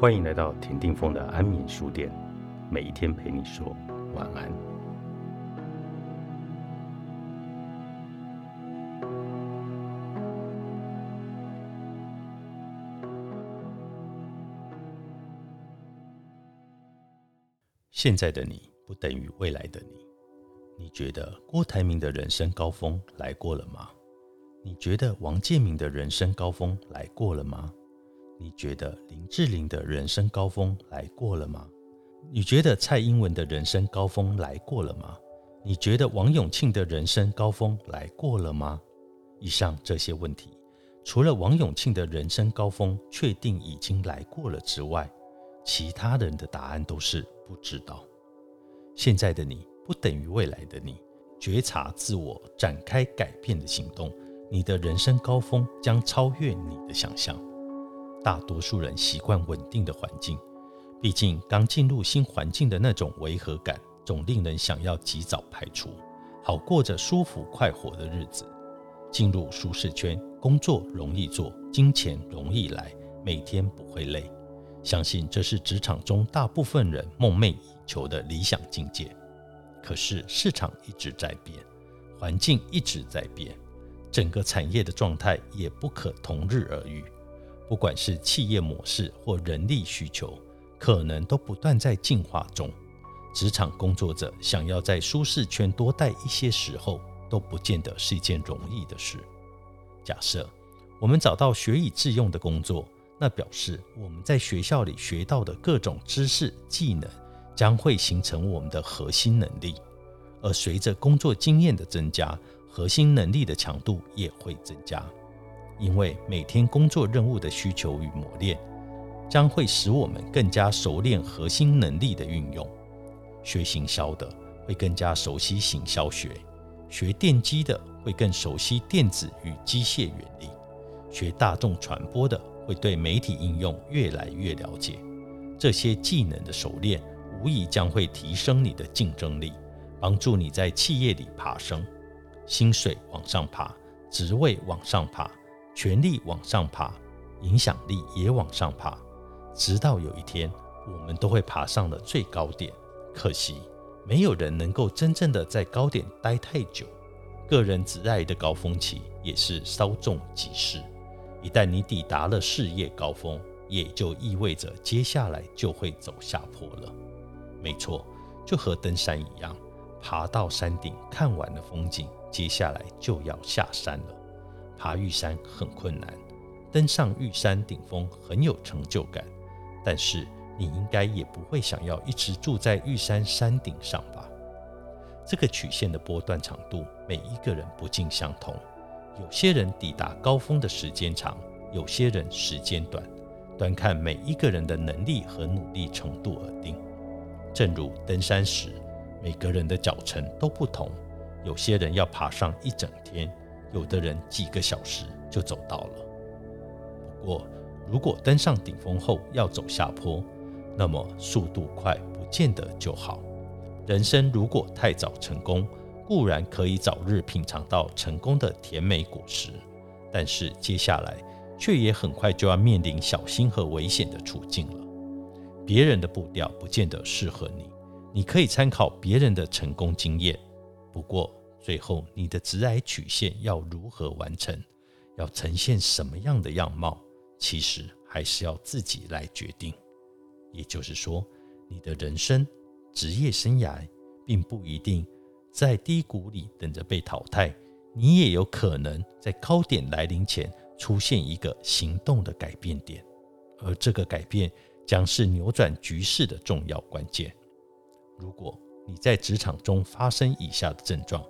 欢迎来到田定峰的安眠书店，每一天陪你说晚安。现在的你不等于未来的你。你觉得郭台铭的人生高峰来过了吗？你觉得王建民的人生高峰来过了吗？你觉得林志玲的人生高峰来过了吗？你觉得蔡英文的人生高峰来过了吗？你觉得王永庆的人生高峰来过了吗？以上这些问题，除了王永庆的人生高峰确定已经来过了之外，其他人的答案都是不知道。现在的你不等于未来的你，觉察自我，展开改变的行动，你的人生高峰将超越你的想象。大多数人习惯稳定的环境，毕竟刚进入新环境的那种违和感，总令人想要及早排除，好过着舒服快活的日子。进入舒适圈，工作容易做，金钱容易来，每天不会累。相信这是职场中大部分人梦寐以求的理想境界。可是市场一直在变，环境一直在变，整个产业的状态也不可同日而语。不管是企业模式或人力需求，可能都不断在进化中。职场工作者想要在舒适圈多待一些时候，都不见得是一件容易的事。假设我们找到学以致用的工作，那表示我们在学校里学到的各种知识技能将会形成我们的核心能力，而随着工作经验的增加，核心能力的强度也会增加。因为每天工作任务的需求与磨练，将会使我们更加熟练核心能力的运用。学行销的会更加熟悉行销学，学电机的会更熟悉电子与机械原理，学大众传播的会对媒体应用越来越了解。这些技能的熟练，无疑将会提升你的竞争力，帮助你在企业里爬升，薪水往上爬，职位往上爬。权力往上爬，影响力也往上爬，直到有一天，我们都会爬上了最高点。可惜，没有人能够真正的在高点待太久。个人挚爱的高峰期也是稍纵即逝。一旦你抵达了事业高峰，也就意味着接下来就会走下坡了。没错，就和登山一样，爬到山顶看完了风景，接下来就要下山了。爬玉山很困难，登上玉山顶峰很有成就感，但是你应该也不会想要一直住在玉山山顶上吧？这个曲线的波段长度，每一个人不尽相同，有些人抵达高峰的时间长，有些人时间短，端看每一个人的能力和努力程度而定。正如登山时，每个人的脚程都不同，有些人要爬上一整天。有的人几个小时就走到了。不过，如果登上顶峰后要走下坡，那么速度快不见得就好。人生如果太早成功，固然可以早日品尝到成功的甜美果实，但是接下来却也很快就要面临小心和危险的处境了。别人的步调不见得适合你，你可以参考别人的成功经验。不过，最后，你的直癌曲线要如何完成，要呈现什么样的样貌，其实还是要自己来决定。也就是说，你的人生职业生涯并不一定在低谷里等着被淘汰，你也有可能在高点来临前出现一个行动的改变点，而这个改变将是扭转局势的重要关键。如果你在职场中发生以下的症状，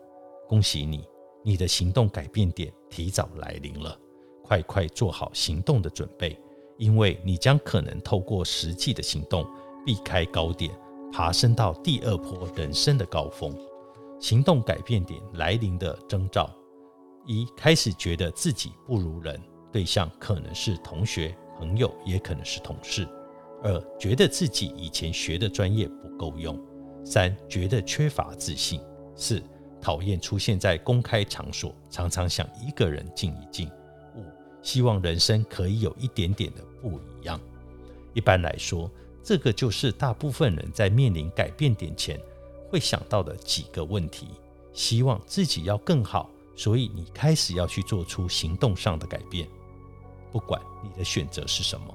恭喜你，你的行动改变点提早来临了，快快做好行动的准备，因为你将可能透过实际的行动避开高点，爬升到第二波人生的高峰。行动改变点来临的征兆：一、开始觉得自己不如人，对象可能是同学、朋友，也可能是同事；二、觉得自己以前学的专业不够用；三、觉得缺乏自信；四。讨厌出现在公开场所，常常想一个人静一静。五，希望人生可以有一点点的不一样。一般来说，这个就是大部分人在面临改变点前会想到的几个问题。希望自己要更好，所以你开始要去做出行动上的改变。不管你的选择是什么，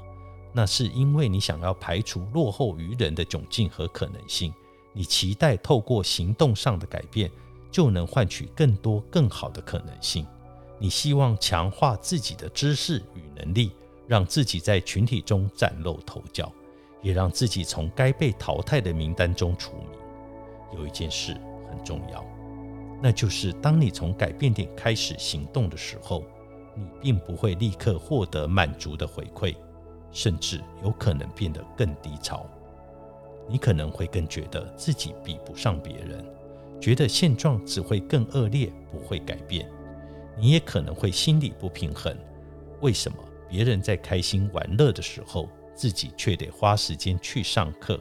那是因为你想要排除落后于人的窘境和可能性。你期待透过行动上的改变，就能换取更多更好的可能性。你希望强化自己的知识与能力，让自己在群体中崭露头角，也让自己从该被淘汰的名单中除名。有一件事很重要，那就是当你从改变点开始行动的时候，你并不会立刻获得满足的回馈，甚至有可能变得更低潮。你可能会更觉得自己比不上别人，觉得现状只会更恶劣，不会改变。你也可能会心里不平衡，为什么别人在开心玩乐的时候，自己却得花时间去上课？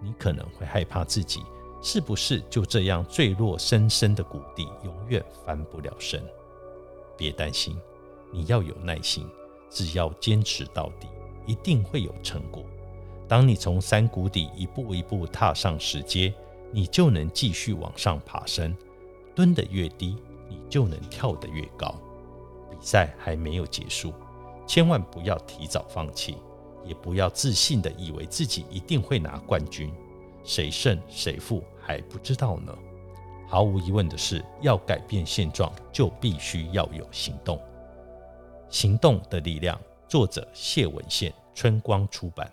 你可能会害怕自己是不是就这样坠落深深的谷底，永远翻不了身。别担心，你要有耐心，只要坚持到底，一定会有成果。当你从山谷底一步一步踏上石阶，你就能继续往上爬升。蹲得越低。你就能跳得越高。比赛还没有结束，千万不要提早放弃，也不要自信的以为自己一定会拿冠军。谁胜谁负还不知道呢。毫无疑问的是，要改变现状，就必须要有行动。行动的力量。作者：谢文宪，春光出版。